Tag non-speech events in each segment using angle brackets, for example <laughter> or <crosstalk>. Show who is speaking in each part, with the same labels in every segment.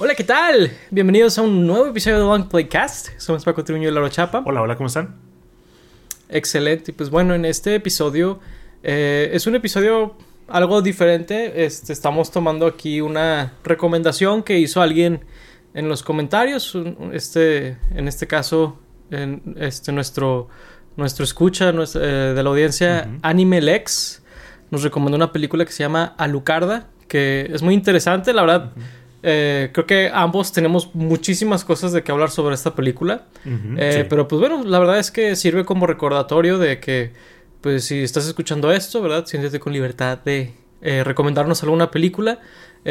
Speaker 1: Hola, ¿qué tal? Bienvenidos a un nuevo episodio de Long Playcast. Somos Paco Triuño y Laura Chapa.
Speaker 2: Hola, hola, ¿cómo están?
Speaker 1: Excelente. Y pues bueno, en este episodio eh, es un episodio algo diferente. Este, estamos tomando aquí una recomendación que hizo alguien en los comentarios. Este, en este caso, en este, nuestro, nuestro escucha eh, de la audiencia, Anime Lex, nos recomendó una película que se llama Alucarda, que es muy interesante, la verdad. Eh, creo que ambos tenemos muchísimas cosas de que hablar sobre esta película. Eh, pero pues bueno, la verdad es que sirve como recordatorio de que, pues si estás escuchando esto, ¿verdad? Siéntete con libertad de eh, recomendarnos alguna película.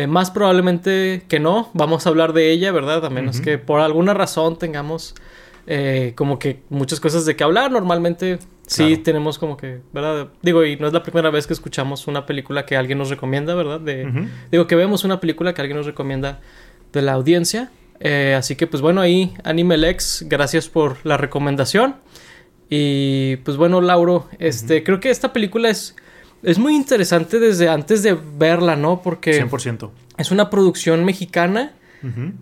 Speaker 1: más probablemente que no, vamos a hablar de ella, ¿verdad? A menos que por alguna razón tengamos como que muchas cosas de que hablar. Normalmente Sí, tenemos como que, ¿verdad? Digo, y no es la primera vez que escuchamos una película que alguien nos recomienda, ¿verdad? De, Digo, que vemos una película que alguien nos recomienda de la audiencia. Eh, así que, pues bueno, ahí, Animelex, gracias por la recomendación. Y pues bueno, Lauro, este, creo que esta película es, es muy interesante desde antes de verla, ¿no? Porque
Speaker 2: 100%.
Speaker 1: es una producción mexicana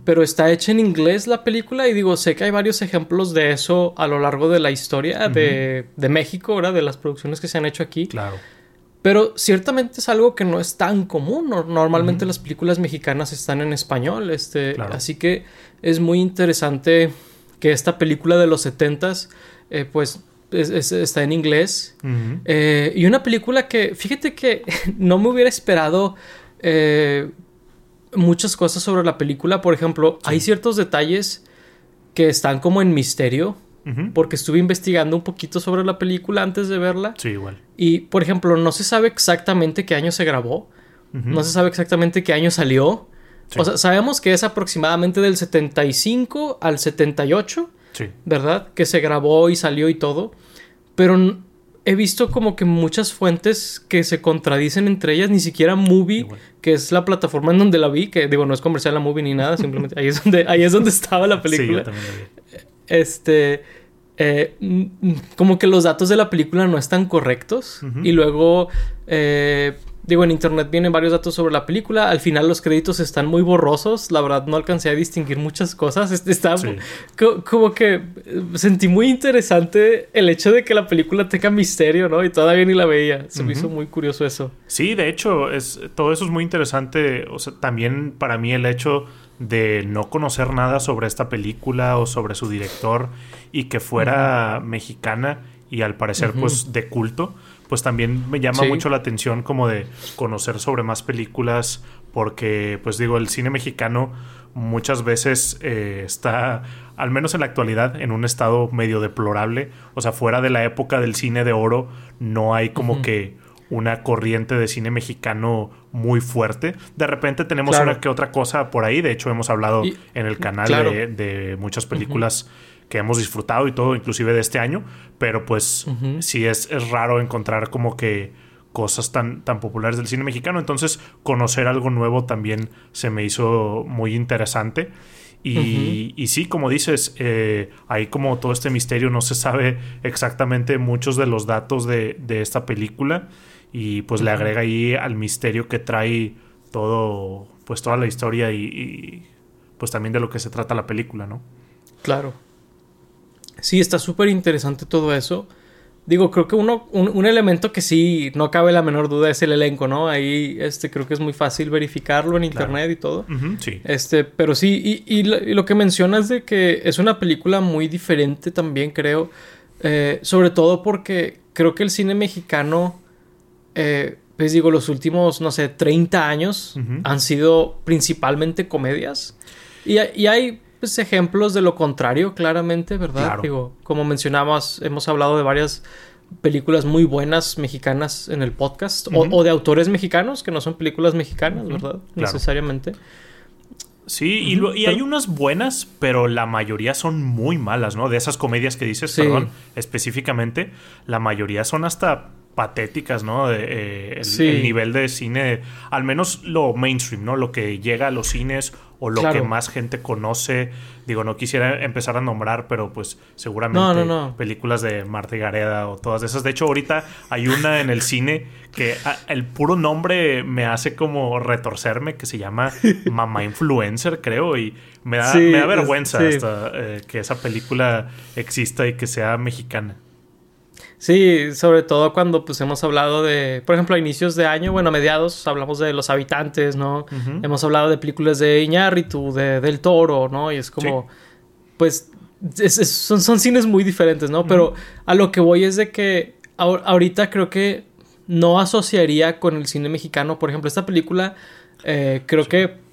Speaker 1: pero está hecha en inglés la película y digo, sé que hay varios ejemplos de eso a lo largo de la historia de, México, ¿verdad? De las producciones que se han hecho aquí.
Speaker 2: Claro.
Speaker 1: Pero ciertamente es algo que no es tan común. Normalmente las películas mexicanas están en español. Este, Así que es muy interesante que esta película de los setentas, eh, pues está en inglés. Eh, y una película que, fíjate que <laughs> no me hubiera esperado eh, muchas cosas sobre la película. Por ejemplo, hay ciertos detalles que están como en misterio. Porque estuve investigando un poquito sobre la película antes de verla.
Speaker 2: Sí, igual.
Speaker 1: Y, por ejemplo, no se sabe exactamente qué año se grabó. No se sabe exactamente qué año salió. O sea, sabemos que es aproximadamente del 75 al 78. Sí. ¿Verdad? Que se grabó y salió y todo. Pero he visto como que muchas fuentes que se contradicen entre ellas, ni siquiera Movie, que es la plataforma en donde la vi, que digo, no es comercial la Movie ni nada, <laughs> simplemente ahí es donde, ahí es donde estaba la película. Sí, yo también la vi. Este, eh, como que los datos de la película no están correctos y luego eh, Digo, en internet vienen varios datos sobre la película. Al final los créditos están muy borrosos. La verdad no alcancé a distinguir muchas cosas. Este, está como que eh, sentí muy interesante el hecho de que la película tenga misterio, ¿no? Y todavía ni la veía. Se me hizo muy curioso eso.
Speaker 2: Sí, de hecho, es, todo eso es muy interesante. O sea, también para mí el hecho de no conocer nada sobre esta película o sobre su director y que fuera mexicana y al parecer pues de culto pues también me llama mucho la atención como de conocer sobre más películas porque pues digo el cine mexicano muchas veces eh, está al menos en la actualidad en un estado medio deplorable. O sea fuera de la época del cine de oro no hay como que una corriente de cine mexicano muy fuerte. De repente tenemos una que otra cosa por ahí. De hecho, hemos hablado en el canal de, muchas películas que hemos disfrutado y todo, inclusive de este año, pero pues sí es, es, raro encontrar como que cosas tan, tan populares del cine mexicano, entonces conocer algo nuevo también se me hizo muy interesante. Y, y sí, como dices, eh, hay como todo este misterio, no se sabe exactamente muchos de los datos de, de esta película y pues le agrega ahí al misterio que trae todo, pues toda la historia y, y pues también de lo que se trata la película, ¿no?
Speaker 1: Claro. Sí, está súper interesante todo eso. Digo, creo que uno, un, elemento que sí no cabe la menor duda es el elenco, ¿no? Ahí este, creo que es muy fácil verificarlo en internet y todo.
Speaker 2: sí.
Speaker 1: Este, pero sí, y, lo, que mencionas de que es una película muy diferente también, creo. Eh, sobre todo porque creo que el cine mexicano, eh, pues digo, los últimos, no sé, 30 años han sido principalmente comedias. Y, y hay pues, ejemplos de lo contrario, claramente, ¿verdad? Digo, como mencionamos, hemos hablado de varias películas muy buenas mexicanas en el podcast, o, de autores mexicanos, que no son películas mexicanas, ¿verdad? Necesariamente.
Speaker 2: Sí, y, hay unas buenas, pero la mayoría son muy malas, ¿no? De esas comedias que dices, perdón, específicamente, la mayoría son hasta patéticas, ¿no? Eh, el, nivel de cine, al menos lo mainstream, ¿no? Lo que llega a los cines o lo que más gente conoce. Digo, no quisiera empezar a nombrar, pero pues seguramente películas de Marta y Gareda o todas esas. De hecho, ahorita hay una en el cine que ah, el puro nombre me hace como retorcerme, que se llama <laughs> Mamá Influencer, creo, y me da, me da vergüenza hasta, eh, que esa película exista y que sea mexicana.
Speaker 1: Sí, sobre todo cuando pues hemos hablado de, por ejemplo, a inicios de año, bueno, a mediados hablamos de los habitantes, ¿no? Hemos hablado de películas de Iñárritu, de Del Toro, ¿no? Y es como, pues, son, son cines muy diferentes, ¿no? Pero a lo que voy es de que ahorita creo que no asociaría con el cine mexicano, por ejemplo, esta película, eh, creo que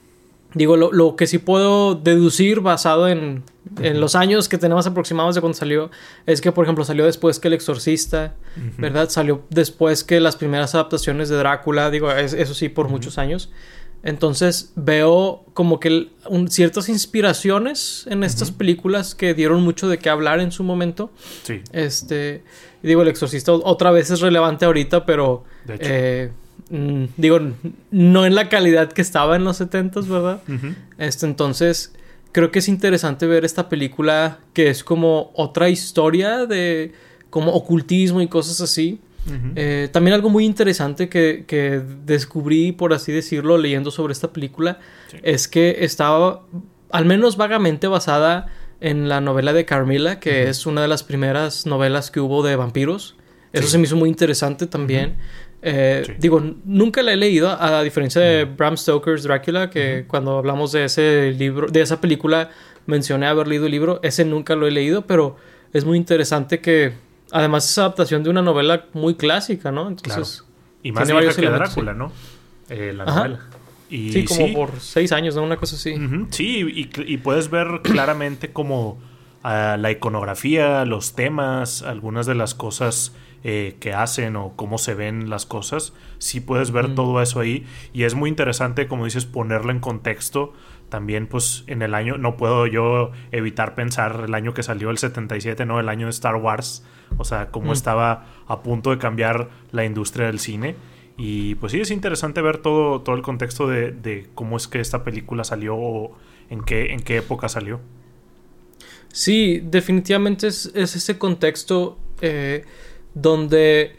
Speaker 1: Digo, lo, que sí puedo deducir basado en, los años que tenemos aproximados de cuando salió, es que, por ejemplo, salió después que El Exorcista, ¿verdad? Salió después que las primeras adaptaciones de Drácula, digo, eso sí, por muchos años. Entonces veo como que ciertas inspiraciones en estas películas que dieron mucho de qué hablar en su momento. Sí. Este, digo, El Exorcista otra vez es relevante ahorita, pero... De hecho. Eh, Mm, digo, no en la calidad que estaba en los 70s, ¿verdad? Este, entonces, creo que es interesante ver esta película que es como otra historia de como ocultismo y cosas así. Eh, también algo muy interesante que, descubrí, por así decirlo, leyendo sobre esta película, es que estaba al menos vagamente basada en la novela de Carmilla, que es una de las primeras novelas que hubo de vampiros. Eso se me hizo muy interesante también. Eh, digo, nunca la he leído, a diferencia de Bram Stoker's Drácula, que cuando hablamos de ese libro, de esa película, mencioné haber leído el libro. Ese nunca lo he leído, pero es muy interesante que, además, es adaptación de una novela muy clásica, ¿no? Entonces,
Speaker 2: y más vieja que Drácula, ¿no? Eh, la novela.
Speaker 1: Y, sí, como por seis años, ¿no? Una cosa así.
Speaker 2: Sí, y, puedes ver <clears throat> claramente como ah, la iconografía, los temas, algunas de las cosas eh, que hacen o cómo se ven las cosas, sí puedes ver todo eso ahí y es muy interesante, como dices, ponerlo en contexto. También, pues, en el año, no puedo yo evitar pensar el año que salió el 77, ¿no? El año de Star Wars, o sea, cómo estaba a punto de cambiar la industria del cine. Y pues sí, es interesante ver todo, todo el contexto de, cómo es que esta película salió o en qué, en qué época salió.
Speaker 1: Sí, definitivamente es, es ese contexto. Eh, donde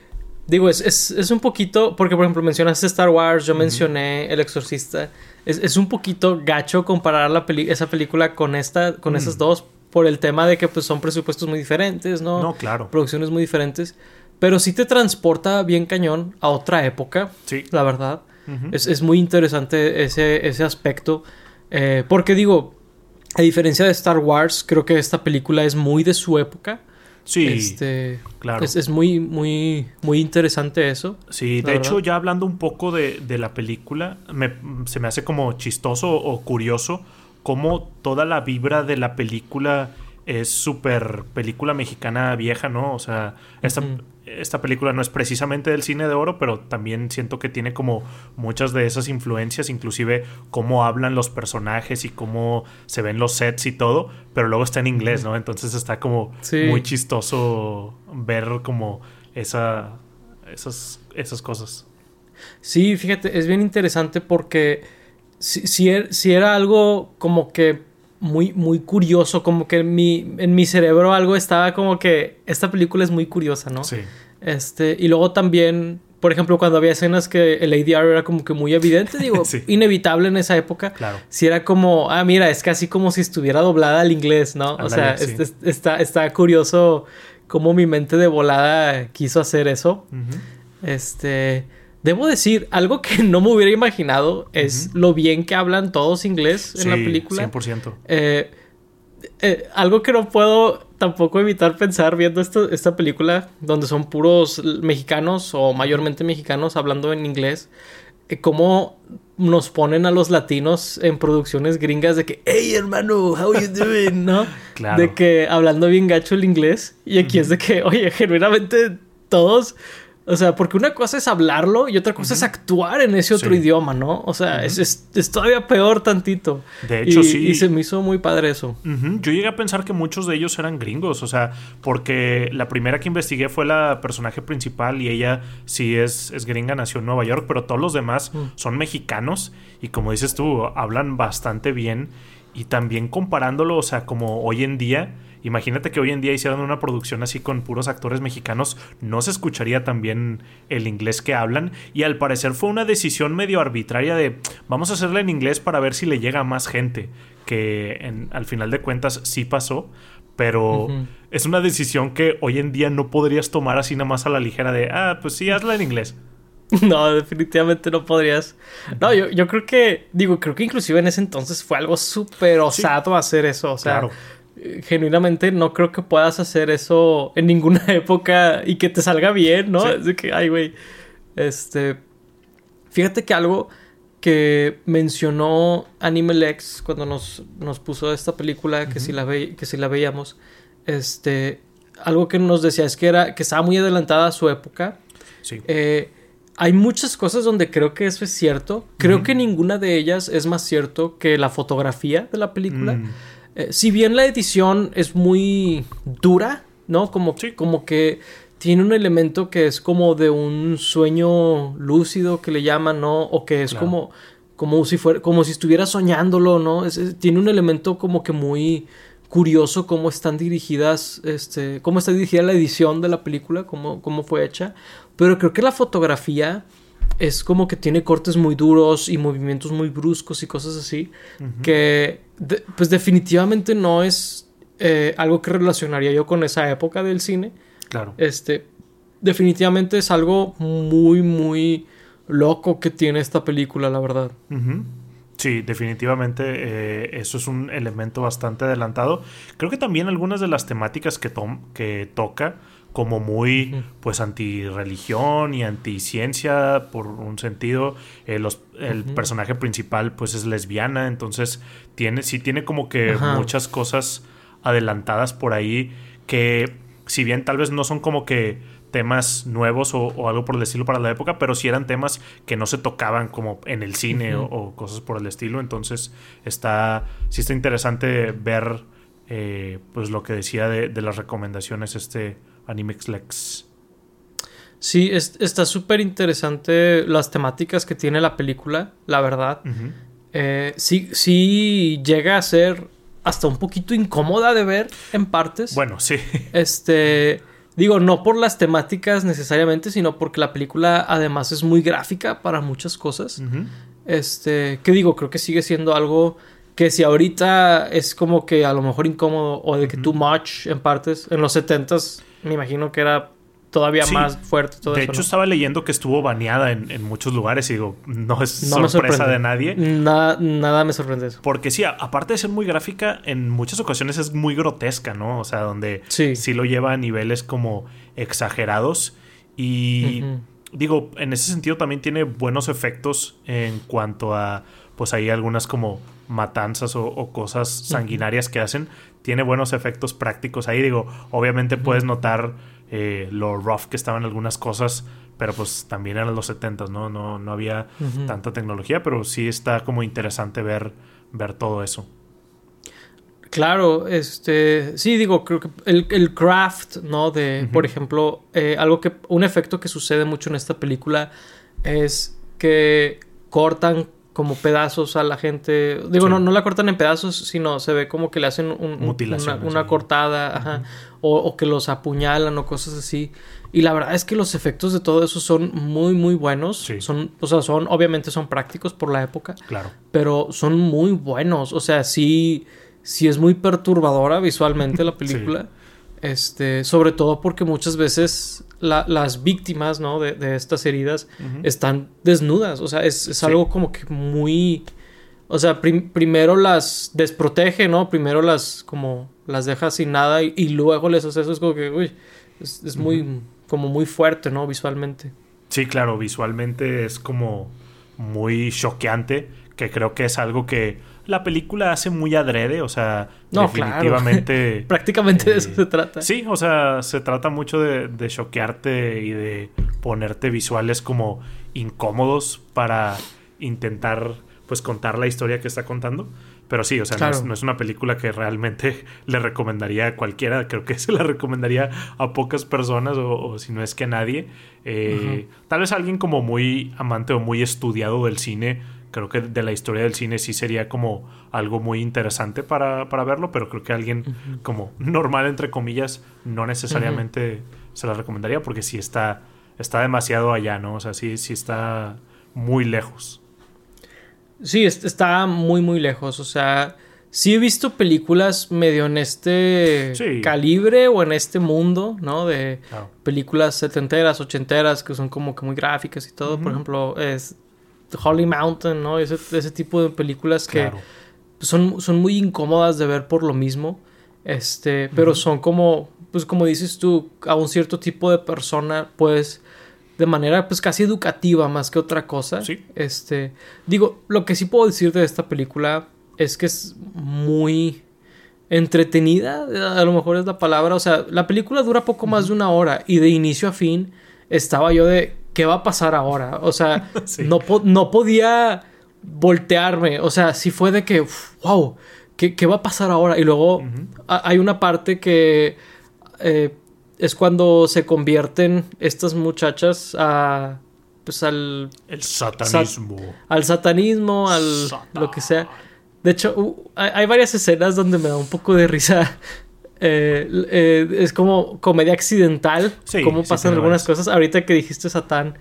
Speaker 1: digo, es, es, es, un poquito, porque por ejemplo mencionaste Star Wars, yo mencioné El Exorcista, es, es, un poquito gacho comparar la esa película con esta, con esas mm. dos, por el tema de que pues son presupuestos muy diferentes, ¿no?
Speaker 2: No, claro.
Speaker 1: Producciones muy diferentes, pero sí te transporta bien cañón a otra época, sí. la verdad. es, es, muy interesante ese, ese aspecto, eh, porque digo, a diferencia de Star Wars, creo que esta película es muy de su época.
Speaker 2: Sí,
Speaker 1: este, claro. Es, muy, muy, muy interesante eso.
Speaker 2: Sí, de hecho, ya hablando un poco de, de la película, se me hace como chistoso o curioso cómo toda la vibra de la película es súper película mexicana vieja, ¿no? O sea, esta, esta película no es precisamente del cine de oro, pero también siento que tiene como muchas de esas influencias, inclusive cómo hablan los personajes y cómo se ven los sets y todo, pero luego está en inglés, ¿no? Entonces está como muy chistoso ver como esa, esas, esas cosas.
Speaker 1: Sí, fíjate, es bien interesante porque si, si, er, si era algo como que muy, muy curioso, como que en mi, en mi cerebro algo estaba como que esta película es muy curiosa, ¿no? Sí. Este, y luego también, por ejemplo, cuando había escenas que el ADR era como que muy evidente, digo, <laughs> inevitable en esa época. Claro. Si era como, ah, mira, es casi como si estuviera doblada al inglés, ¿no? o sea, está, está curioso cómo mi mente de volada quiso hacer eso. Este. Debo decir, algo que <laughs> no me hubiera imaginado es lo bien que hablan todos inglés en la película.
Speaker 2: 100%.
Speaker 1: Eh, eh, algo que no puedo tampoco evitar pensar viendo esto, esta película, donde son puros mexicanos o mayormente mexicanos hablando en inglés, eh, cómo nos ponen a los latinos en producciones gringas de que, hey hermano, how you doing, ¿no? <laughs> claro. De que hablando bien gacho el inglés. Y aquí es de que, oye, genuinamente todos O sea, porque una cosa es hablarlo y otra cosa es actuar en ese otro idioma, ¿no? O sea, es, es, todavía peor tantito.
Speaker 2: De hecho, sí.
Speaker 1: Y se me hizo muy padre eso.
Speaker 2: Yo llegué a pensar que muchos de ellos eran gringos, o sea, porque la primera que investigué fue la personaje principal y ella sí es, es gringa, nació en Nueva York, pero todos los demás mm. son mexicanos y como dices tú, hablan bastante bien y también comparándolo, o sea, como hoy en día Imagínate que hoy en día hicieran una producción así con puros actores mexicanos, no se escucharía tan bien el inglés que hablan y al parecer fue una decisión medio arbitraria de vamos a hacerla en inglés para ver si le llega a más gente, que en, al final de cuentas sí pasó, pero es una decisión que hoy en día no podrías tomar así nada más a la ligera de, ah, pues sí, hazla en inglés. <laughs>
Speaker 1: No, definitivamente no podrías. No, yo, yo creo que, digo, creo que inclusive en ese entonces fue algo súper osado hacer eso. O sea, claro genuinamente no creo que puedas hacer eso en ninguna <laughs> época y que te salga bien, ¿no? Es de que, ay, güey. Este. Fíjate que algo que mencionó Animalex cuando nos, nos puso esta película, que, si la que si la veíamos, este. Algo que nos decía es que era que estaba muy adelantada a su época.
Speaker 2: Sí.
Speaker 1: Eh, hay muchas cosas donde creo que eso es cierto. Creo que ninguna de ellas es más cierto que la fotografía de la película. Mm. Eh, si bien la edición es muy dura, ¿no? Como, como que tiene un elemento que es como de un sueño lúcido que le llaman, ¿no? O que es como, como si fuera, como si estuviera soñándolo, ¿no? tiene un elemento como que muy curioso cómo están dirigidas, este, cómo está dirigida la edición de la película, cómo, cómo fue hecha. Pero creo que la fotografía es como que tiene cortes muy duros y movimientos muy bruscos y cosas así, que pues definitivamente no es eh, algo que relacionaría yo con esa época del cine.
Speaker 2: Claro.
Speaker 1: Este, definitivamente es algo muy, muy loco que tiene esta película, la verdad.
Speaker 2: Sí, definitivamente eh, eso es un elemento bastante adelantado. Creo que también algunas de las temáticas que, que toca como muy pues anti-religión y anti-ciencia por un sentido. Eh, el personaje principal pues es lesbiana, entonces tiene, sí tiene como que muchas cosas adelantadas por ahí que si bien tal vez no son como que temas nuevos o, algo por el estilo para la época, pero sí eran temas que no se tocaban como en el cine o, cosas por el estilo. Entonces está, sí está interesante ver eh, pues lo que decía de, de las recomendaciones este Animex Lex.
Speaker 1: Sí, está súper interesante las temáticas que tiene la película, la verdad. Eh, sí, sí llega a ser hasta un poquito incómoda de ver en partes.
Speaker 2: Bueno, sí. <laughs>
Speaker 1: Este, digo, no por las temáticas necesariamente, sino porque la película además es muy gráfica para muchas cosas. Este, que digo, creo que sigue siendo algo que si ahorita es como que a lo mejor incómodo o de que too much en partes, en los setentas me imagino que era todavía más fuerte.
Speaker 2: Todo de hecho, estaba leyendo que estuvo baneada en, muchos lugares y digo, no es sorpresa de nadie.
Speaker 1: Nada, nada me sorprende eso.
Speaker 2: Porque sí, aparte de ser muy gráfica, en muchas ocasiones es muy grotesca, ¿no? O sea, donde
Speaker 1: sí,
Speaker 2: lo lleva a niveles como exagerados. Y digo, en ese sentido también tiene buenos efectos en cuanto a, pues hay algunas como matanzas o, cosas sanguinarias que hacen, tiene buenos efectos prácticos ahí. Digo, obviamente puedes notar eh, lo rough que estaban algunas cosas, pero pues también eran los 70, ¿no? No, no había tanta tecnología, pero sí está como interesante ver, ver todo eso.
Speaker 1: Claro, este, sí, digo, creo que el, craft, ¿no? De, por ejemplo, eh, algo que, un efecto que sucede mucho en esta película es que cortan como pedazos a la gente. Digo, no, no la cortan en pedazos, sino se ve como que le hacen una, cortada, ajá, o, que los apuñalan o cosas así. Y la verdad es que los efectos de todo eso son muy, muy buenos. Son, o sea, son, obviamente son prácticos por la época.
Speaker 2: Claro.
Speaker 1: Pero son muy buenos. O sea, sí, sí es muy perturbadora visualmente la <laughs> película. Este, sobre todo porque muchas veces las víctimas, ¿no? De, estas heridas están desnudas. O sea, es, algo como que muy. O sea, primero las desprotege, ¿no? Primero las como las deja sin nada y, luego les hace eso. Es como que, uy, es, muy, como muy fuerte, ¿no? Visualmente.
Speaker 2: Sí, claro, visualmente es como muy choqueante, que creo que es algo que la película hace muy adrede, o sea, definitivamente... <laughs>
Speaker 1: Prácticamente de eso eh, se trata.
Speaker 2: Sí, o sea, se trata mucho de, de choquearte y de ponerte visuales como incómodos para intentar, pues, contar la historia que está contando. Pero sí, o sea, no, es, una película que realmente <laughs> le recomendaría a cualquiera. Creo que <laughs> se la recomendaría a pocas personas o, si no es que a nadie. Eh, tal vez alguien como muy amante o muy estudiado del cine. Creo que de la historia del cine sí sería como algo muy interesante para, verlo, pero creo que alguien como normal, entre comillas, no necesariamente se la recomendaría porque sí está, está demasiado allá, ¿no? O sea, sí, sí está muy lejos.
Speaker 1: Sí, está muy, muy lejos. O sea, sí he visto películas medio en este calibre o en este mundo, ¿no? De películas setenteras, ochenteras, que son como que muy gráficas y todo. Por ejemplo, es Holy Mountain, ¿no? Ese, ese tipo de películas que son, son muy incómodas de ver por lo mismo. Este, pero son como, pues como dices tú, a un cierto tipo de persona, pues de manera pues casi educativa más que otra cosa. Sí. Este, digo, lo que sí puedo decir de esta película es que es muy entretenida, a lo mejor es la palabra, o sea, la película dura poco más de una hora y de inicio a fin estaba yo de ¿qué va a pasar ahora? O sea, <laughs> no, no podía voltearme, o sea, si fue de que, wow, ¿qué, va a pasar ahora? Y luego hay una parte que eh, es cuando se convierten estas muchachas a pues al
Speaker 2: el satanismo.
Speaker 1: al satanismo al lo que sea. De hecho hay, varias escenas donde me da un poco de risa. <laughs> Eh, eh, es como comedia accidental cómo pasan algunas cosas. Ahorita que dijiste satán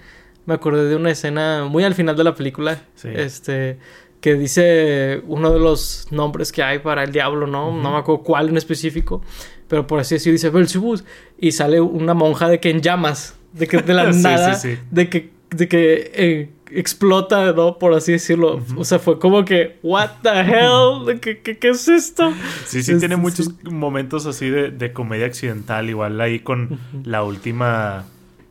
Speaker 1: me acordé de una escena muy al final de la película este que dice uno de los nombres que hay para el diablo no no me acuerdo cuál en específico pero por así decirlo, dice Belzebub, y sale una monja de que en llamas, de que de la <laughs> nada, de que, de que eh, explota, ¿no? Por así decirlo. O sea, fue como que, ¿What the hell? ¿Qué, qué, es esto?
Speaker 2: Sí, sí, tiene muchos momentos así de, de, comedia accidental, igual ahí con la última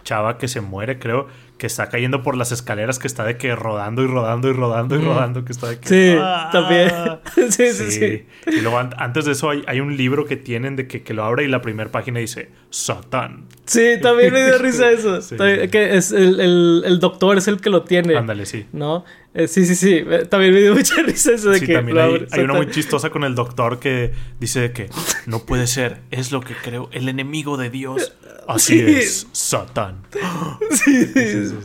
Speaker 2: chava que se muere, creo que está cayendo por las escaleras, que está de que rodando y rodando y rodando y rodando, que está de que...
Speaker 1: Sí, ¡ah! también. <laughs> sí, sí, sí,
Speaker 2: Y luego antes de eso hay, un libro que tienen de que, que, lo abre y la primera página dice Satán.
Speaker 1: Sí, también me dio risa <laughs> eso. que es el, el, doctor es el que lo tiene.
Speaker 2: Ándale, sí.
Speaker 1: ¿No? Eh, sí, sí, sí. También me dio <laughs> mucha risa eso de que...
Speaker 2: También hay, hay una muy chistosa con el doctor que dice que <laughs> no puede ser, es lo que creo, el enemigo de Dios. Así es, Satán.
Speaker 1: Sí, sí, sí.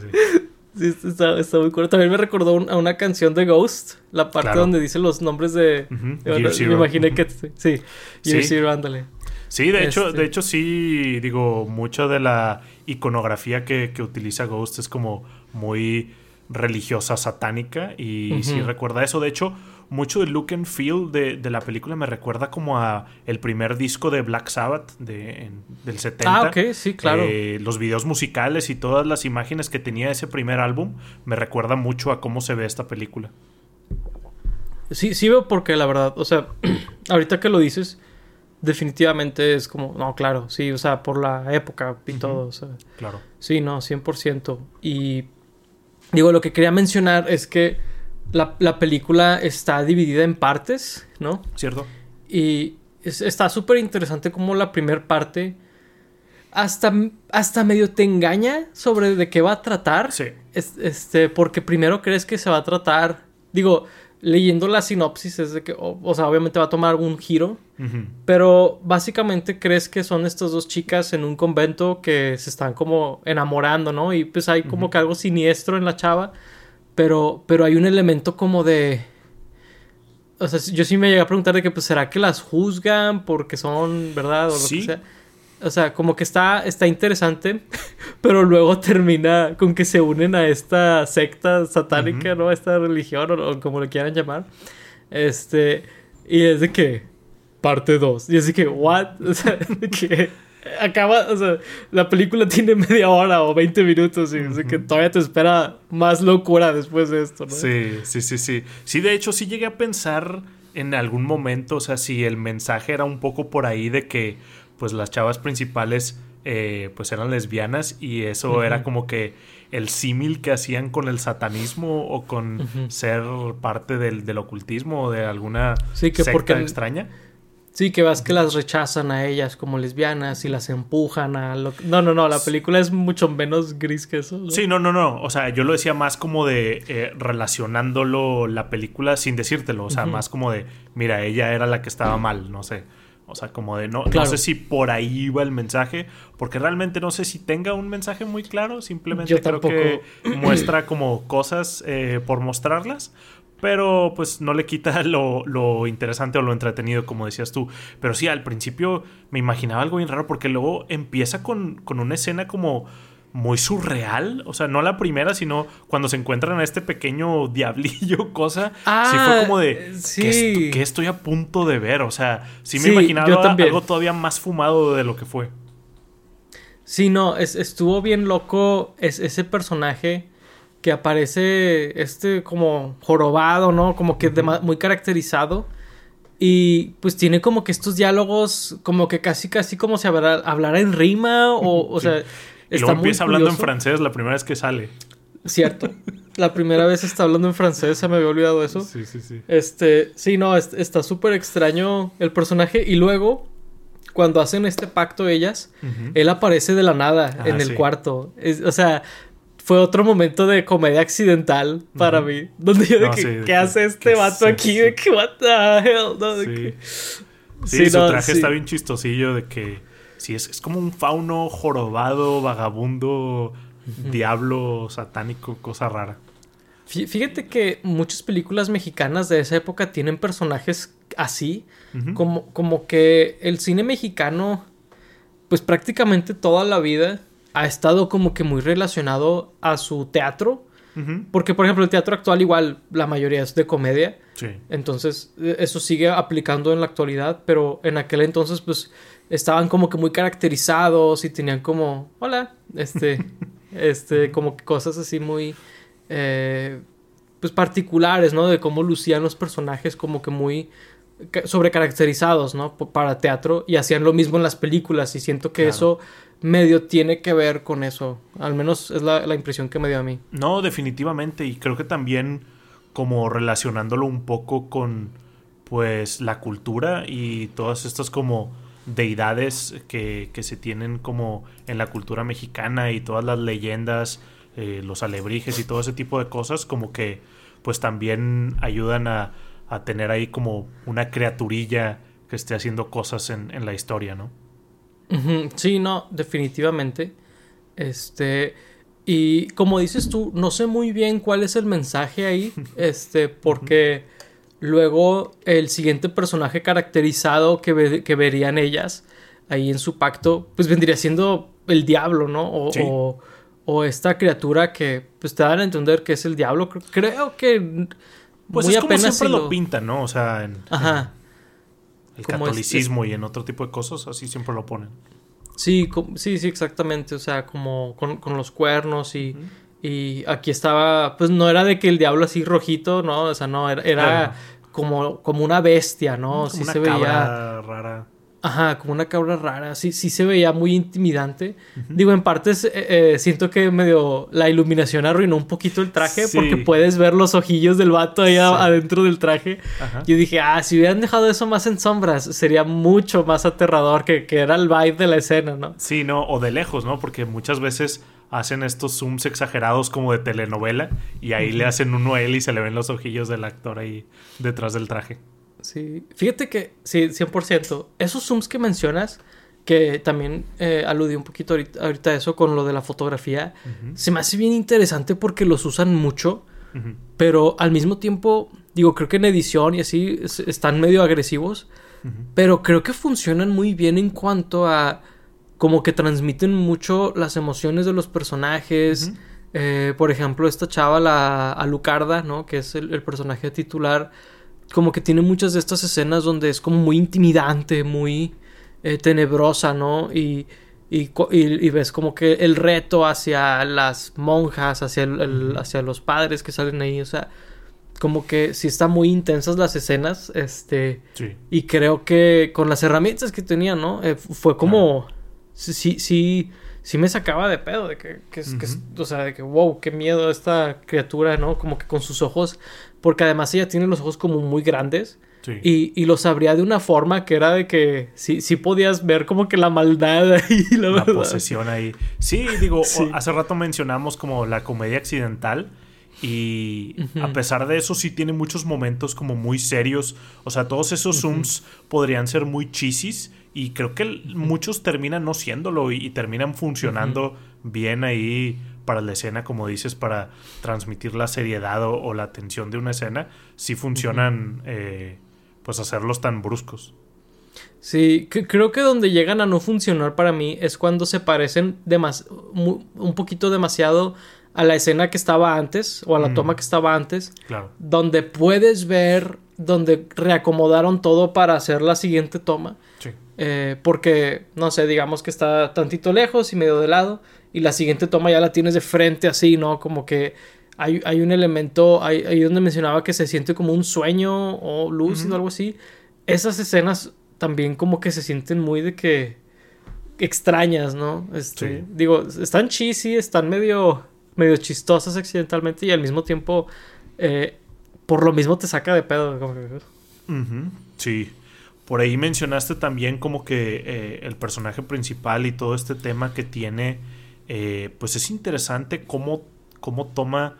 Speaker 1: sí. está, está, muy cool. También me recordó a una canción de Ghost, la parte donde dice los nombres de. me imaginé que. Sí, Year Zero, ándale.
Speaker 2: Sí, de hecho, de este. hecho, sí, digo, mucho de la iconografía que, que utiliza Ghost es como muy religiosa, satánica. Y sí recuerda eso. De hecho, mucho del look and feel de, la película me recuerda como a el primer disco de Black Sabbath de, del 70.
Speaker 1: Ah, ok, sí, claro.
Speaker 2: Eh, los videos musicales y todas las imágenes que tenía ese primer álbum me recuerda mucho a cómo se ve esta película.
Speaker 1: Sí, sí veo porque la verdad, o sea, <clears throat> ahorita que lo dices, definitivamente es como, no, claro, sí, o sea, por la época y todo, o sea,
Speaker 2: Claro.
Speaker 1: Sí, no, 100%. Y digo, lo que quería mencionar es que la, película está dividida en partes, ¿no?
Speaker 2: Cierto.
Speaker 1: Y está súper interesante como la primera parte hasta, hasta medio te engaña sobre de qué va a tratar.
Speaker 2: Sí.
Speaker 1: este, porque primero crees que se va a tratar, digo, leyendo la sinopsis es de que, o, sea, obviamente va a tomar algún giro, pero básicamente crees que son estas dos chicas en un convento que se están como enamorando, ¿no? Y pues hay como que algo siniestro en la chava. Pero, pero hay un elemento como de... O sea, yo sí me llegué a preguntar de que, pues, ¿será que las juzgan porque son, verdad? O lo que sea. O sea, como que está, está interesante, <laughs> pero luego termina con que se unen a esta secta satánica, ¿no? A esta religión, o, como le quieran llamar. Este, y es de que, parte 2. Y es de que, ¿what? <laughs> O sea, de que acaba, o sea, la película <laughs> tiene media hora o 20 minutos y uh que todavía te espera más locura después de esto, ¿no?
Speaker 2: Sí, sí, sí, sí. Sí, de hecho, sí llegué a pensar en algún momento, o sea, si el mensaje era un poco por ahí de que, pues, las chavas principales eh, pues eran lesbianas y eso era como que el símil que hacían con el satanismo o con ser parte del, del, ocultismo o de alguna
Speaker 1: sí, que
Speaker 2: secta extraña.
Speaker 1: Sí, que vas que las rechazan a ellas como lesbianas y las empujan a lo... No, no, no, la película es mucho menos gris que eso.
Speaker 2: Sí, no, no, no. O sea, yo lo decía más como de eh, relacionándolo la película sin decírtelo. O sea, más como de, mira, ella era la que estaba mal, no sé. O sea, como de no, no sé si por ahí iba el mensaje, porque realmente no sé si tenga un mensaje muy claro, simplemente creo que muestra como cosas eh, por mostrarlas, pero pues no le quita <laughs> lo, interesante o lo entretenido, como decías tú. Pero sí, al principio me imaginaba algo bien raro porque luego empieza con, una escena como muy surreal. O sea, no la primera, sino cuando se encuentran a este pequeño <laughs> diablillo, cosa.
Speaker 1: Ah,
Speaker 2: sí fue como de.
Speaker 1: sí.
Speaker 2: ¿qué, estoy a punto de ver? O sea, sí me imaginaba algo todavía más fumado de lo que fue.
Speaker 1: Sí, no, estuvo bien loco ese personaje que aparece este como jorobado, ¿no? Como que muy caracterizado. Y pues tiene como que estos diálogos, como que casi, casi como si hablara, en rima, o, o sea.
Speaker 2: Y luego empieza hablando en francés la primera vez que sale.
Speaker 1: Cierto. La primera vez está hablando en francés, se me había olvidado eso.
Speaker 2: Sí, sí, sí.
Speaker 1: Este, sí, no, está súper extraño el personaje. Y luego, cuando hacen este pacto ellas, él aparece de la nada ah, en el cuarto. o sea, fue otro momento de comedia accidental para mí. Donde yo de que, ¿qué hace este vato aquí? De que, what the hell? No,
Speaker 2: sí, su traje está bien chistosillo de que sí, es, es como un fauno jorobado, vagabundo, diablo, satánico, cosa rara.
Speaker 1: Fíjate que muchas películas mexicanas de esa época tienen personajes así, como, como que el cine mexicano, pues prácticamente toda la vida ha estado como que muy relacionado a su teatro. Porque, por ejemplo, el teatro actual igual la mayoría es de comedia.
Speaker 2: Sí.
Speaker 1: Entonces, e, eso sigue aplicando en la actualidad, pero en aquel entonces, pues, estaban como que muy caracterizados y tenían como, hola, este, <laughs> este, como que cosas así muy, eh, pues, particulares, ¿no? De cómo lucían los personajes como que muy sobrecaracterizados, ¿no? Para teatro y hacían lo mismo en las películas y siento que eso medio tiene que ver con eso. Al menos es la, impresión que me dio a mí.
Speaker 2: No, definitivamente. Y creo que también como relacionándolo un poco con pues la cultura y todas estas como deidades que, que se tienen como en la cultura mexicana y todas las leyendas, eh, los alebrijes y todo ese tipo de cosas como que pues también ayudan a, a tener ahí como una criaturilla que esté haciendo cosas en, en la historia, ¿no?
Speaker 1: Sí, no, definitivamente. Este. Y como dices tú, no sé muy bien cuál es el mensaje ahí. <laughs> Este, porque luego el siguiente personaje caracterizado que, que verían ellas ahí en su pacto, pues vendría siendo el diablo, ¿no? O, o, esta criatura que pues te dan a entender que es el diablo. Creo que.
Speaker 2: Pues muy es como siempre lo... pintan, ¿no? O sea, en, Ajá el catolicismo y en otro tipo de cosas, así siempre lo ponen.
Speaker 1: Sí, sí, sí, exactamente. O sea, como con, los cuernos y, y aquí estaba, pues no era de que el diablo así rojito, ¿no? O sea, no, era, era como, como una bestia, ¿no?
Speaker 2: sí se veía rara.
Speaker 1: Ajá, como una cabra rara. Sí, sí se veía muy intimidante. Digo, en partes eh, eh, siento que medio la iluminación arruinó un poquito el traje porque puedes ver los ojillos del vato ahí adentro del traje. Yo dije, ah, si hubieran dejado eso más en sombras, sería mucho más aterrador que, que era el vibe de la escena, ¿no?
Speaker 2: Sí, no, o de lejos, ¿no? Porque muchas veces hacen estos zooms exagerados como de telenovela y ahí le hacen uno a él y se le ven los ojillos del actor ahí detrás del traje.
Speaker 1: Sí, fíjate que, sí, 100%. Esos zooms que mencionas, que también eh, aludí un poquito ahorita, a eso con lo de la fotografía, se me hace bien interesante porque los usan mucho, pero al mismo tiempo, digo, creo que en edición y así están medio agresivos, pero creo que funcionan muy bien en cuanto a como que transmiten mucho las emociones de los personajes. Eh, por ejemplo, esta chava, la Alucarda, ¿no? Que es el personaje titular como que tiene muchas de estas escenas donde es como muy intimidante, muy eh, tenebrosa, ¿no? Y, y, y, ves como que el reto hacia las monjas, hacia, el, hacia los padres que salen ahí, o sea, como que sí están muy intensas las escenas, este,
Speaker 2: sí.
Speaker 1: y creo que con las herramientas que tenía, ¿no? Eh, fue como, sí, sí, sí me sacaba de pedo, de que, que, o sea, de que, wow, qué miedo esta criatura, ¿no? Como que con sus ojos, porque además ella tiene los ojos como muy grandes. Y, y, los abría de una forma que era de que sí, sí podías ver como que la maldad <laughs> ahí,
Speaker 2: la, posesión ahí. Sí, digo, <laughs> hace rato mencionamos como la comedia accidental. Y a pesar de eso, sí tiene muchos momentos como muy serios. O sea, todos esos zooms podrían ser muy chisis. Y creo que muchos terminan no siéndolo y, terminan funcionando bien ahí para la escena, como dices, para transmitir la seriedad o, la tensión de una escena. Sí funcionan, eh, pues, hacerlos tan bruscos.
Speaker 1: Sí, creo que donde llegan a no funcionar para mí es cuando se parecen un poquito demasiado a la escena que estaba antes o a la toma que estaba antes. Claro. Donde puedes ver donde reacomodaron todo para hacer la siguiente toma. Sí. Eh, porque, no sé, digamos que está tantito lejos y medio de lado. Y la siguiente toma ya la tienes de frente así, ¿no? Como que hay, hay un elemento ahí, donde mencionaba que se siente como un sueño o luz o algo así. Esas escenas también como que se sienten muy de que extrañas, ¿no? Este, Digo, están cheesy, están medio medio chistosas accidentalmente y al mismo tiempo eh, por lo mismo te saca de pedo.
Speaker 2: Sí. Por ahí mencionaste también como que eh, el personaje principal y todo este tema que tiene, eh, pues es interesante cómo, cómo toma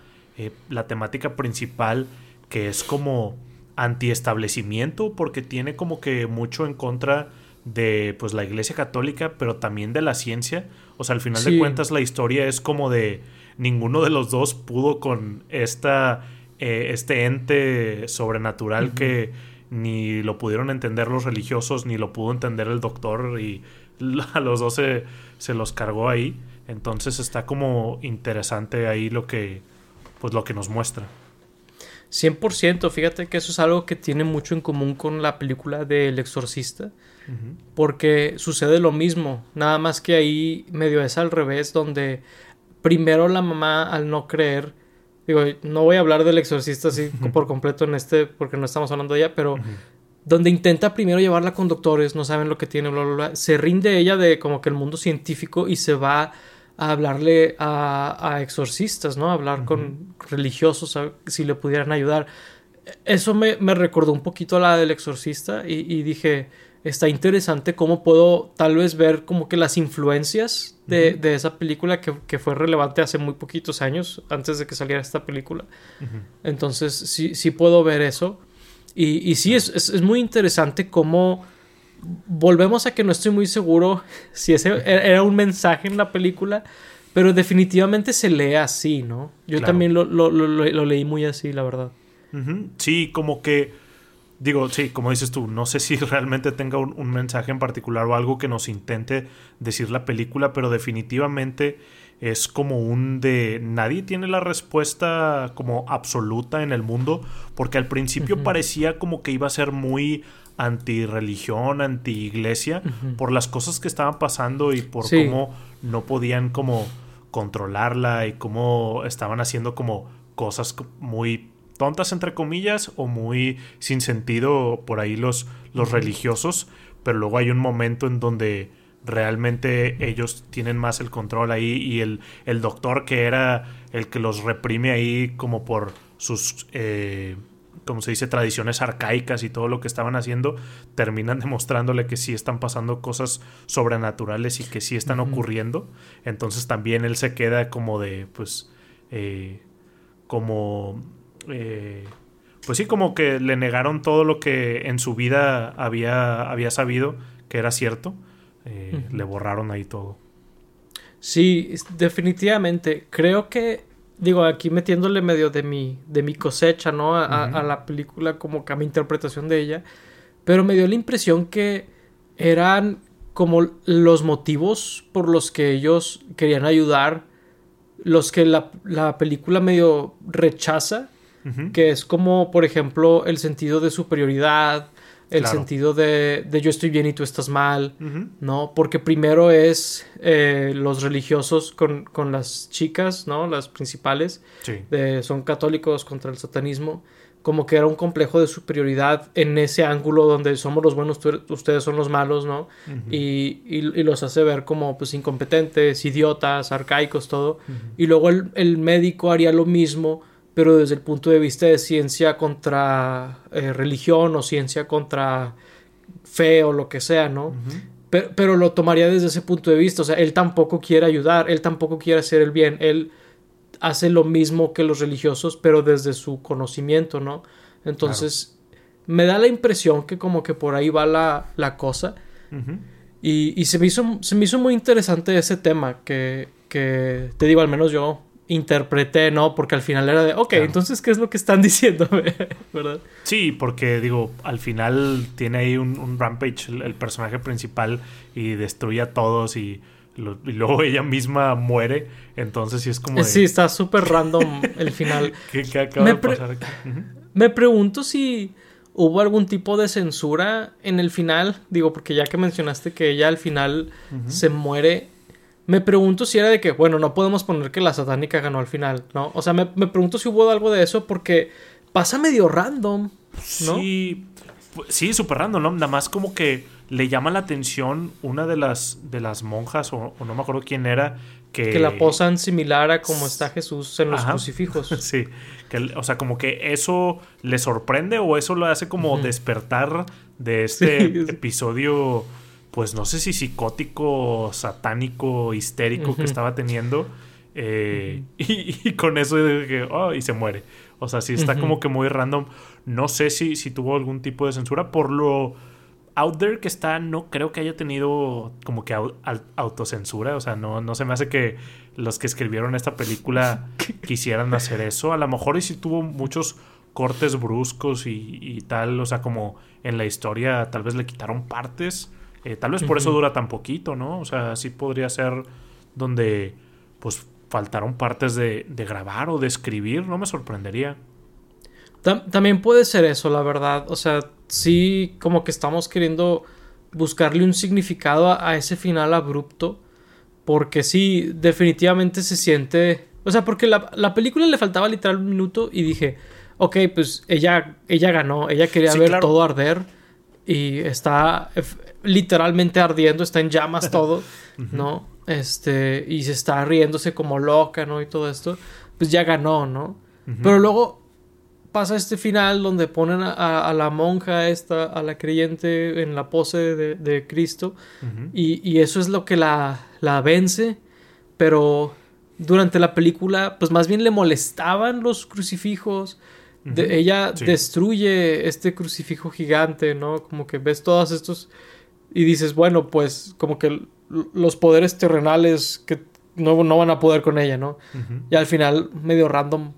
Speaker 2: la temática principal que es como antiestablecimiento porque tiene como que mucho en contra de pues la iglesia católica pero también de la ciencia. O sea al final de cuentas la historia es como de ninguno de los dos pudo con esta, eh, este ente sobrenatural que ni lo pudieron entender los religiosos, ni lo pudo entender el doctor y <laughs> a los dos se, se los cargó ahí. Entonces está como interesante ahí lo que, pues lo que nos muestra.
Speaker 1: 100%, fíjate que eso es algo que tiene mucho en común con la película de El Exorcista, porque sucede lo mismo, nada más que ahí medio es al revés, donde primero la mamá al no creer, digo, no voy a hablar del exorcista así por completo en este, porque no estamos hablando de ella, pero donde intenta primero llevarla con doctores, no saben lo que tiene, bla, bla, bla, se rinde ella de como que el mundo científico y se va a hablarle a, exorcistas, ¿no? A hablar con religiosos, si le pudieran ayudar. Eso me, recordó un poquito a la del exorcista y dije, está interesante cómo puedo tal vez ver como que las influencias de, esa película que, fue relevante hace muy poquitos años, antes de que saliera esta película. Entonces sí, sí puedo ver eso. Y, y sí, es, muy interesante cómo volvemos a que no estoy muy seguro <laughs> si ese era un mensaje en la película, pero definitivamente se lee así, ¿no? Yo también lo, lo, leí muy así, la verdad.
Speaker 2: Sí, como que Digo, sí, como dices tú, no sé si <laughs> realmente tenga un, mensaje en particular o algo que nos intente decir la película, pero definitivamente es como un de nadie tiene la respuesta como absoluta en el mundo, porque al principio parecía como que iba a ser muy anti-religión, anti-iglesia, por las cosas que estaban pasando y por cómo no podían como controlarla y cómo estaban haciendo como cosas muy tontas entre comillas o muy sin sentido por ahí los, los religiosos, pero luego hay un momento en donde realmente ellos tienen más el control ahí y el, el doctor que era el que los reprime ahí como por sus, eh, como se dice, tradiciones arcaicas y todo lo que estaban haciendo, terminan <laughs> demostrándole que sí están pasando cosas sobrenaturales y que sí están ocurriendo. Entonces también él se queda como de, pues, eh, como eh, pues sí, como que le negaron todo lo que en su vida había, había sabido que era cierto. Eh, le borraron ahí todo.
Speaker 1: Sí, definitivamente. Creo que, digo, aquí metiéndole medio de mi, de mi cosecha, ¿no? A, la película, como que a mi interpretación de ella. Pero me dio la impresión que eran como los motivos por los que ellos querían ayudar, los que la, la película medio rechaza que es como, por ejemplo, el sentido de superioridad, el sentido de, de, yo estoy bien y tú estás mal, ¿no? Porque primero es eh, los religiosos con, las chicas, ¿no? Las principales, son católicos contra el satanismo, como que era un complejo de superioridad en ese ángulo donde somos los buenos, ustedes son los malos, ¿no? y, y, los hace ver como pues incompetentes, idiotas, arcaicos, todo. Y luego el, médico haría lo mismo, pero desde el punto de vista de ciencia contra eh, religión o ciencia contra fe o lo que sea, ¿no? pero, pero lo tomaría desde ese punto de vista, o sea, él tampoco quiere ayudar, él tampoco quiere hacer el bien, él hace lo mismo que los religiosos, pero desde su conocimiento, ¿no? Entonces, me da la impresión que como que por ahí va la, la cosa. y, y, se, me hizo, se me hizo muy interesante ese tema que, que, te digo, al menos yo interpreté, ¿no? Porque al final era de, ok, entonces, ¿qué es lo que están <laughs> diciendo? <laughs> ¿Verdad?
Speaker 2: Sí, porque digo, al final tiene ahí un, rampage el, personaje principal y destruye a todos y y luego <laughs> ella misma muere. Entonces sí es como.
Speaker 1: Sí, está súper random el final.
Speaker 2: ¿Qué, acaba de pasar aquí?
Speaker 1: Me pregunto si hubo algún tipo de censura en el final. Digo, porque ya que mencionaste que ella al final se muere. Me pregunto si era de que, bueno, no podemos poner que la satánica ganó al final, ¿no? O sea, me, pregunto si hubo algo de eso porque pasa medio random, ¿no?
Speaker 2: Sí, sí, súper random, ¿no? Nada más como que le llama la atención una de las, de las monjas, o, no me acuerdo quién era, que...
Speaker 1: Que la posan similar a como está Jesús en los crucifijos. <laughs>
Speaker 2: Sí, que, o sea, como que eso le sorprende o eso lo hace como despertar de este episodio, pues no sé si psicótico, satánico, histérico que estaba teniendo. Eh, <laughs> y, con eso dije, oh, y se muere. O sea, sí está como que muy random. No sé si, si tuvo algún tipo de censura por lo out there que está, no creo que haya tenido como que autocensura. O sea, no, no se me hace que los que escribieron esta película <laughs> quisieran hacer eso. A lo mejor y si tuvo muchos cortes bruscos y, tal. O sea, como en la historia tal vez le quitaron partes. Eh, tal vez por eso dura tan poquito, ¿no? O sea, sí podría ser donde pues faltaron partes de, de grabar o de escribir. No me sorprendería.
Speaker 1: También puede ser eso, la verdad. O sea, sí, como que estamos queriendo buscarle un significado a, ese final abrupto. Porque sí, definitivamente se siente. O sea, porque la, la, película le faltaba literal un minuto y dije, ok, pues ella, ella ganó, ella quería ver todo arder y está literalmente ardiendo, está en llamas <laughs> todo, ¿no? Este, y se está riéndose como loca, ¿no? Y todo esto, pues ya ganó, ¿no? Pero luego pasa este final donde ponen a, la monja esta, a la creyente en la pose de, Cristo y, eso es lo que la, la vence, pero durante la película pues más bien le molestaban los crucifijos, ella destruye este crucifijo gigante, ¿no? Como que ves todos estos y dices, bueno, pues como que los poderes terrenales que no, no van a poder con ella, ¿no? Y al final medio random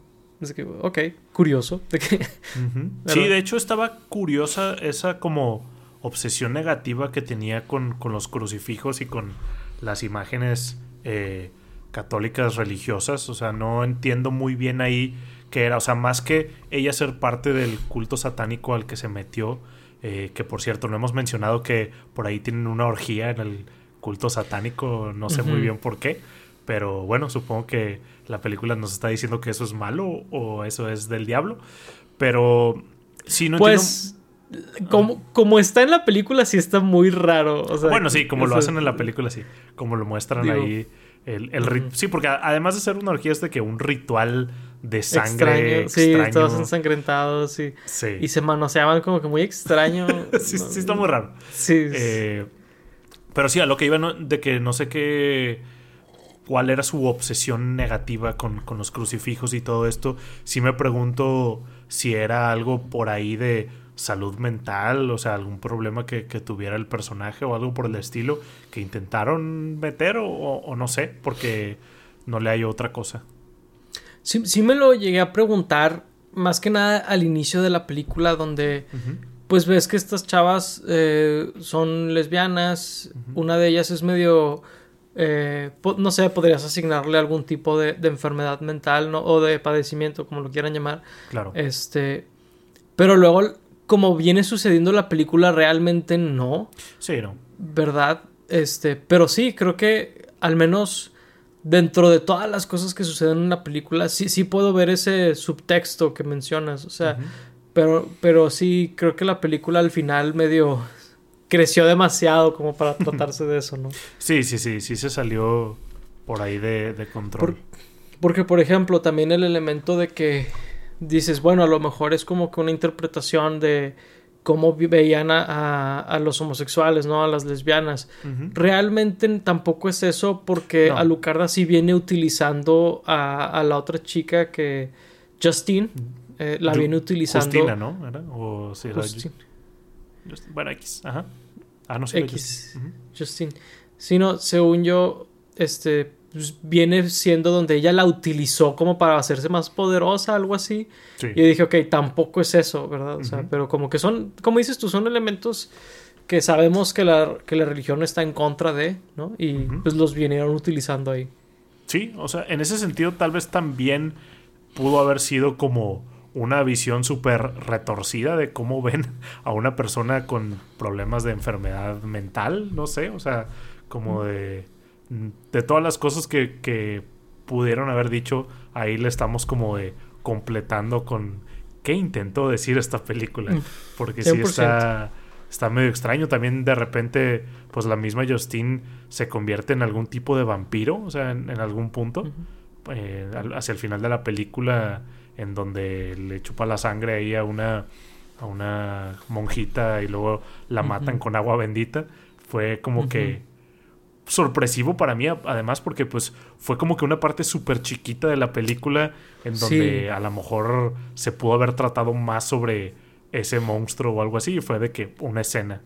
Speaker 1: ok, curioso. <laughs>
Speaker 2: Sí, de hecho estaba curiosa esa como obsesión negativa que tenía con, los crucifijos y con las imágenes eh, católicas religiosas. O sea, no entiendo muy bien ahí qué era. O sea, más que ella ser parte del culto satánico al que se metió, eh, que por cierto, no hemos mencionado que por ahí tienen una orgía en el culto satánico, no sé muy bien por qué. Pero bueno, supongo que la película nos está diciendo que eso es malo o eso es del diablo. Pero si no
Speaker 1: Pues. Como, como está en la película, sí está muy raro.
Speaker 2: bueno, sí, como lo hacen en la película, sí. Como lo muestran ahí. El, el Sí, porque además de ser una orgía es de que un ritual de sangre extraño.
Speaker 1: Sí, todos ensangrentados y, sí. y se manoseaban como que muy extraño. <laughs>
Speaker 2: sí, sí, está muy raro.
Speaker 1: Sí.
Speaker 2: Eh, pero sí, a lo que iba de que no sé qué cuál era su obsesión negativa con, los crucifijos y todo esto, sí me pregunto si era algo por ahí de salud mental, o sea, algún problema que, tuviera el personaje o algo por el estilo que intentaron meter o, no sé, porque no le hay otra cosa.
Speaker 1: Sí, sí, me lo llegué a preguntar más que nada al inicio de la película donde pues ves que estas chavas eh, son lesbianas, una de ellas es medio eh, no sé, podrías asignarle algún tipo de, enfermedad mental ¿no? o de padecimiento, como lo quieran llamar.
Speaker 2: Claro.
Speaker 1: Este, pero luego, como viene sucediendo la película, realmente no.
Speaker 2: Sí, no.
Speaker 1: ¿Verdad? Este, pero sí, creo que al menos dentro de todas las cosas que suceden en la película, sí, sí puedo ver ese subtexto que mencionas. O sea, Pero, pero sí, creo que la película al final medio creció demasiado como para <laughs> tratarse de eso, ¿no?
Speaker 2: Sí, sí, sí, sí se salió por ahí de, control.
Speaker 1: porque, por ejemplo, también el elemento de que dices, bueno, a lo mejor es como que una interpretación de cómo veían a, los homosexuales, ¿no? A las lesbianas. Realmente tampoco es eso porque Alucarda sí viene utilizando a, la otra chica que... Justine. Eh, la viene utilizando...
Speaker 2: Justina, ¿no? O sí, Bueno, X. Ajá.
Speaker 1: Ah, no sé. X. Justine. Sino, según yo, este pues, viene siendo donde ella la utilizó como para hacerse más poderosa, algo así. Y dije, ok, tampoco es eso, ¿verdad? O sea, pero como que son, como dices tú, son elementos que sabemos que la, que la religión está en contra de, ¿no? Y pues los vinieron utilizando ahí.
Speaker 2: Sí, o sea, en ese sentido tal vez también pudo haber sido como una visión súper retorcida de cómo <laughs> ven a una persona con problemas de enfermedad mental, no sé, o sea, como de de todas las cosas que, pudieron haber dicho, ahí le estamos como de completando con qué intentó decir esta película. Porque sí está, está medio extraño. También de repente, pues la misma Justine se convierte en algún tipo de vampiro, o sea, en, algún punto. Eh, hacia el final de la película, en donde le chupa la sangre ahí a una, a una monjita y luego la matan con agua bendita. Fue como que sorpresivo para mí, además, porque pues fue como que una parte súper chiquita de la película en donde a lo mejor se pudo haber tratado más sobre ese monstruo o algo así, y fue de que una escena.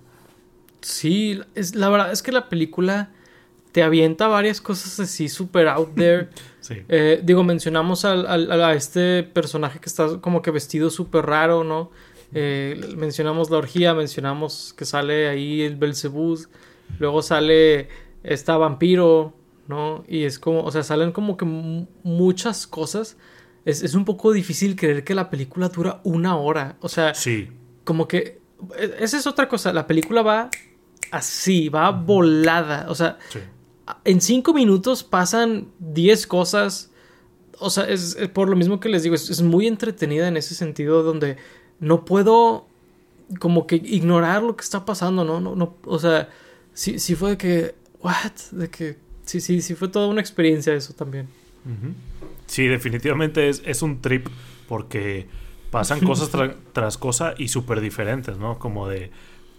Speaker 1: Sí, es, la verdad es que la película te avienta varias cosas así súper out there. <laughs> Eh, digo, mencionamos al, a este personaje que está como que vestido súper raro, ¿no? Eh, mencionamos la orgía, mencionamos que sale ahí el Belzebú, luego sale está vampiro, ¿no? Y es como, o sea, salen como que muchas cosas. Es, un poco difícil creer que la película dura una hora. O sea, sí. como que... E, esa es otra cosa. La película va así, va volada. O sea, en cinco minutos pasan diez cosas. O sea, es, por lo mismo que les digo, es, muy entretenida en ese sentido donde no puedo como que ignorar lo que está pasando, ¿no? No, no, o sea, sí, sí fue que what? De que sí, sí, sí fue toda una experiencia eso también.
Speaker 2: Sí, definitivamente es, es, un trip porque pasan <laughs> cosas tras cosas y súper diferentes, ¿no? Como de,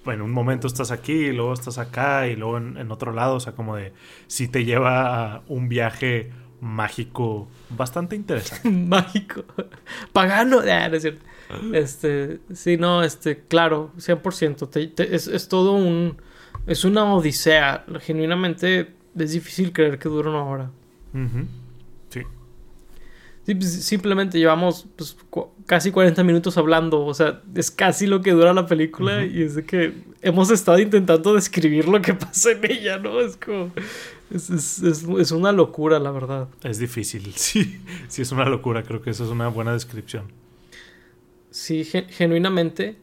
Speaker 2: en un momento estás aquí y luego estás acá y luego en, otro lado, o sea, como de, si te lleva a un viaje mágico bastante interesante. <laughs>
Speaker 1: mágico. Pagano, ah, no es cierto. Este, sí, no, este, claro, 100%. es, es todo un es una odisea. Genuinamente es difícil creer que dure una hora. Sí. Pues, simplemente llevamos pues, casi 40 minutos hablando. O sea, es casi lo que dura la película. Y es de que hemos estado intentando describir lo que <laughs> pasa en ella, ¿no? Es como. Es, es una locura, la verdad.
Speaker 2: Es difícil, <laughs> sí. Sí, es una locura. Creo que eso es una buena descripción.
Speaker 1: Sí, genuinamente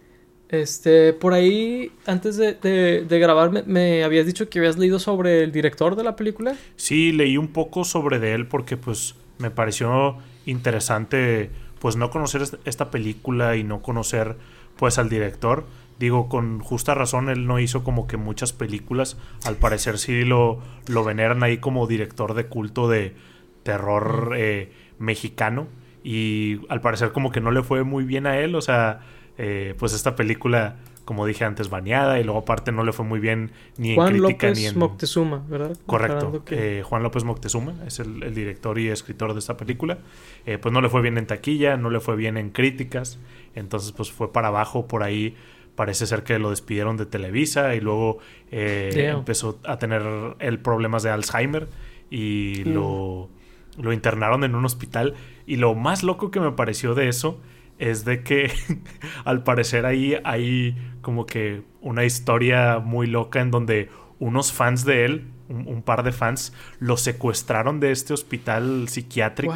Speaker 1: este, por ahí, antes de, de, grabar, me, habías dicho que habías leído sobre el director de la película.
Speaker 2: Sí, leí un poco sobre de él porque pues me pareció interesante pues no conocer esta película y no conocer pues al director. Digo, con justa razón, él no hizo como que muchas películas. Al parecer sí lo, lo veneran ahí como director de culto de terror eh, mexicano. Y al parecer como que no le fue muy bien a él. O sea, eh, pues esta película, como dije antes, baneada y luego aparte no le fue muy bien ni en crítica ni en...
Speaker 1: Moctezuma, ¿verdad?
Speaker 2: Correcto. Eh, Juan López Moctezuma es el, director y escritor de esta película. Eh, pues no le fue bien en taquilla, no le fue bien en críticas, entonces pues fue para abajo por ahí. Parece ser que lo despidieron de Televisa y luego empezó a tener el problemas de Alzheimer y mm. lo, lo internaron en un hospital. Y lo más loco que me pareció de eso es de que <laughs> al parecer ahí hay como que una historia muy loca en donde unos fans de él, un, par de fans, lo secuestraron de este hospital psiquiátrico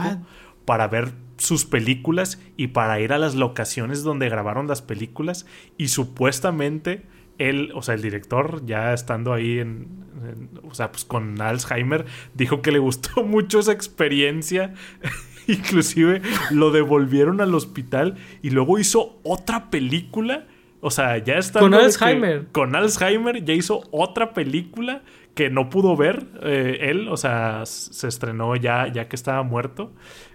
Speaker 2: para ver sus películas y para ir a las locaciones donde grabaron las películas y supuestamente él, o sea, el director, ya estando ahí en, o sea, pues con Alzheimer, dijo que le gustó <laughs> mucho esa experiencia. <laughs> Inclusive lo devolvieron al hospital y luego hizo otra película. O sea, ya está.
Speaker 1: Con Alzheimer.
Speaker 2: Con Alzheimer ya hizo otra película que no pudo ver eh, él. O sea, se estrenó ya, ya que estaba muerto.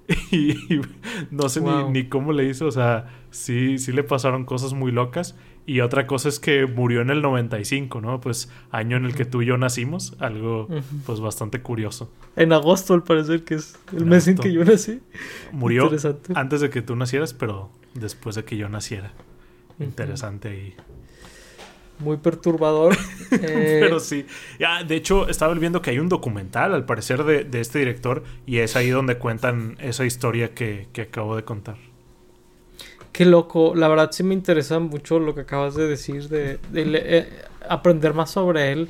Speaker 2: <laughs> Y, no sé ni, ni, cómo le hizo. O sea, sí, sí le pasaron cosas muy locas. Y otra cosa es que murió en el 95, ¿no? Pues año en el que tú y yo nacimos, algo pues bastante curioso.
Speaker 1: En agosto al parecer que es el mes en que yo nací.
Speaker 2: Murió antes de que tú nacieras, pero después de que yo naciera. Interesante y...
Speaker 1: Muy perturbador. <laughs>
Speaker 2: Eh, pero sí. Ya, de hecho, estaba viendo que hay un documental, al parecer, de, de, este director. Y es ahí donde cuentan esa historia que, que acabo de contar.
Speaker 1: Qué loco, la verdad sí me interesa mucho lo que acabas de decir, de, eh, aprender más sobre él.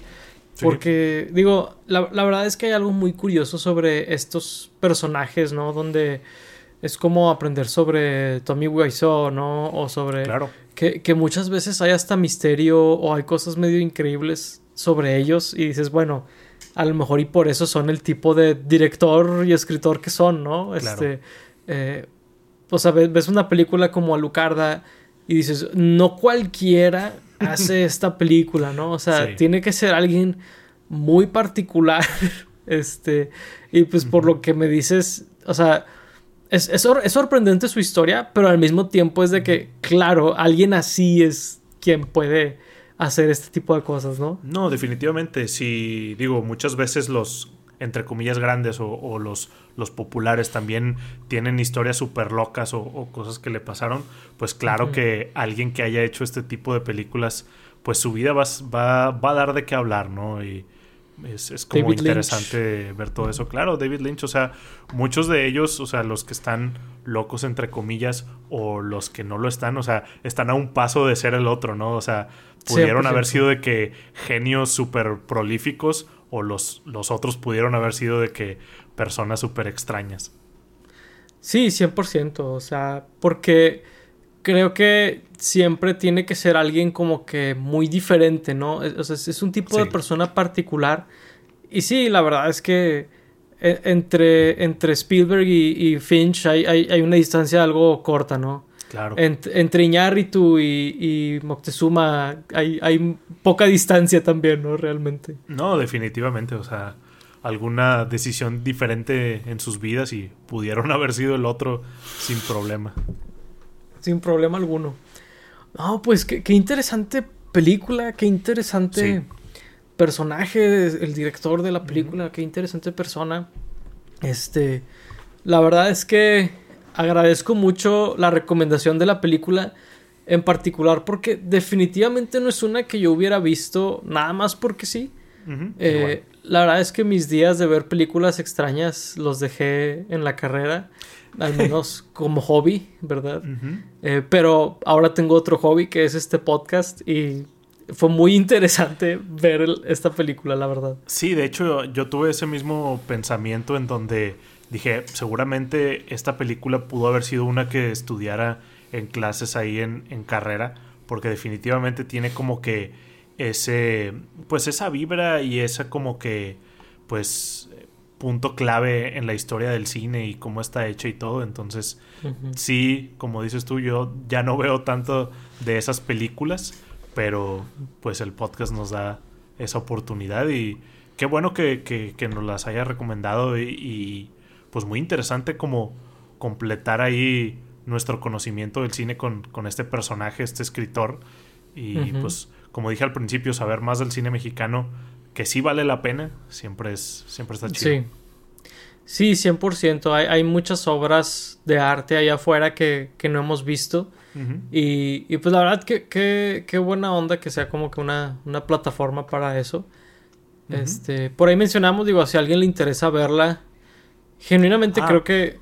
Speaker 1: Porque, digo, la, verdad es que hay algo muy curioso sobre estos personajes, ¿no? Donde es como aprender sobre Tommy Wiseau, ¿no? O sobre...
Speaker 2: Claro.
Speaker 1: Que, que muchas veces hay hasta misterio o hay cosas medio increíbles sobre ellos y dices, bueno, a lo mejor y por eso son el tipo de director y escritor que son, ¿no? Este, eh, o sea, ves una película como Alucarda y dices, no cualquiera hace <laughs> esta película, ¿no? O sea, tiene que ser alguien muy particular. <laughs> este, y pues por lo que me dices, o sea, es, es, sorprendente su historia, pero al mismo tiempo es de que, claro, alguien así es quien puede hacer este tipo de cosas, ¿no?
Speaker 2: No, definitivamente. Si digo, muchas veces los entre comillas grandes o, los, los populares también tienen historias súper locas o, cosas que le pasaron, pues claro que alguien que haya hecho este tipo de películas, pues su vida va, va, va a dar de qué hablar, ¿no? Y es, como interesante ver todo eso. Claro, David Lynch, o sea, muchos de ellos, o sea, los que están locos entre comillas o los que no lo están, o sea, están a un paso de ser el otro, ¿no? O sea, pudieron haber sido de que genios súper prolíficos o los, los otros pudieron haber sido de que personas súper extrañas.
Speaker 1: Sí, 100%, o sea, porque creo que siempre tiene que ser alguien como que muy diferente, ¿no? O sea, es un tipo de persona particular. Y sí, la verdad es que e, entre, entre Spielberg y, Finch hay, hay, una distancia algo corta, ¿no?
Speaker 2: Claro.
Speaker 1: entre Iñárritu y, y Moctezuma hay, hay poca distancia también, ¿no? Realmente.
Speaker 2: No, definitivamente, o sea, alguna decisión diferente en sus vidas y pudieron <laughs> haber sido el otro sin problema.
Speaker 1: Sin problema alguno. No, pues qué, interesante película, qué interesante personaje, el director de la película, qué interesante persona. Este, la verdad es que agradezco mucho la recomendación de la película en particular porque definitivamente no es una que yo hubiera visto nada más porque sí. Eh, la verdad es que mis días de ver películas extrañas los dejé en la carrera, al menos <laughs> como hobby, ¿verdad? Eh, pero ahora tengo otro hobby que es este podcast y fue muy interesante ver esta película, la verdad.
Speaker 2: Sí, de hecho yo tuve ese mismo pensamiento en donde dije, seguramente esta película pudo haber sido una que estudiara en clases ahí en, en carrera, porque definitivamente tiene como que ese, pues esa vibra y esa como que, pues, punto clave en la historia del cine y cómo está hecha y todo. Entonces, sí, como dices tú, yo ya no veo tanto de esas películas, pero pues el podcast nos da esa oportunidad y qué bueno que, que, nos las haya recomendado y pues muy interesante como completar ahí nuestro conocimiento del cine con, este personaje, este escritor. Y pues, como dije al principio, saber más del cine mexicano, que sí vale la pena, siempre, es, siempre está chido.
Speaker 1: Sí. Sí, 100%. Hay, hay muchas obras de arte allá afuera que, no hemos visto. y, pues la verdad, que, qué buena onda que sea como que una, una plataforma para eso. Este, por ahí mencionamos, digo, si a alguien le interesa verla, Genuinamente ah. creo que...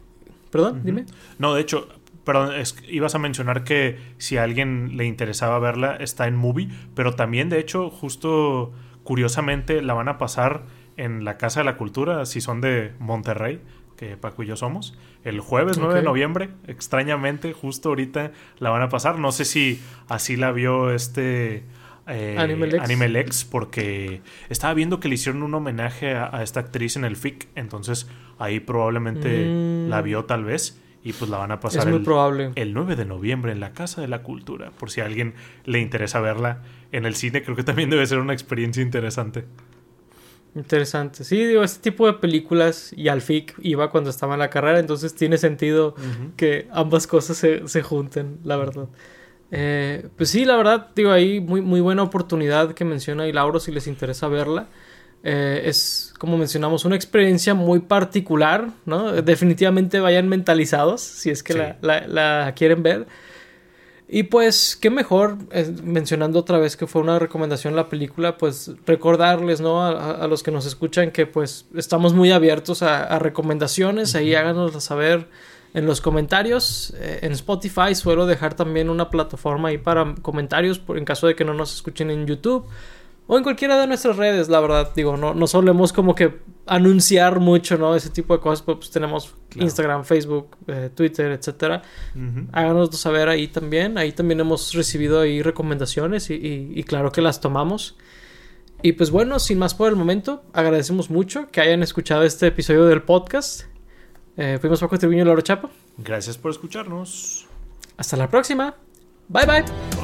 Speaker 1: Perdón, dime.
Speaker 2: No, de hecho, perdón, ibas a mencionar que si a alguien le interesaba verla, está en movie, pero también, de hecho, justo curiosamente la van a pasar en la Casa de la Cultura, si son de Monterrey, que Paco y yo somos, el jueves 9 de noviembre, extrañamente, justo ahorita la van a pasar. No sé si así la vio este eh, Animal, X. porque estaba viendo que le hicieron un homenaje a, esta actriz en el FIC, entonces ahí probablemente mm. la vio tal vez y pues la van a pasar
Speaker 1: el, probable.
Speaker 2: el 9 de noviembre en la Casa de la Cultura, por si a alguien le interesa verla en el cine, creo que también debe ser una experiencia interesante.
Speaker 1: Interesante. Sí, digo, este tipo de películas y al FIC iba cuando estaba en la carrera, entonces tiene sentido que ambas cosas se, se junten, la verdad. Eh, pues sí, la verdad, digo, ahí muy, muy buena oportunidad que menciona Lauro si les interesa verla. Eh, es, como mencionamos, una experiencia muy particular, ¿no? Definitivamente vayan mentalizados si es que la, la, la quieren ver. Y pues, qué mejor, eh, mencionando otra vez que fue una recomendación la película, pues recordarles, ¿no? A, los que nos escuchan que pues estamos muy abiertos a, recomendaciones, ahí háganoslas saber en los comentarios. Eh, en Spotify suelo dejar también una plataforma ahí para comentarios, por, en caso de que no nos escuchen en YouTube. O en cualquiera de nuestras redes, la verdad. Digo, no, no solemos como que anunciar mucho, ¿no? Ese tipo de cosas. Pues, pues tenemos Instagram, Facebook, eh, Twitter, etcétera. Háganoslo saber ahí también. Ahí también hemos recibido ahí recomendaciones y, claro que las tomamos. Y pues bueno, sin más por el momento, agradecemos mucho que hayan escuchado este episodio del podcast. Eh, fuimos Paco Tribuño y Laura Chapo.
Speaker 2: Gracias por escucharnos.
Speaker 1: Hasta la próxima. Bye bye.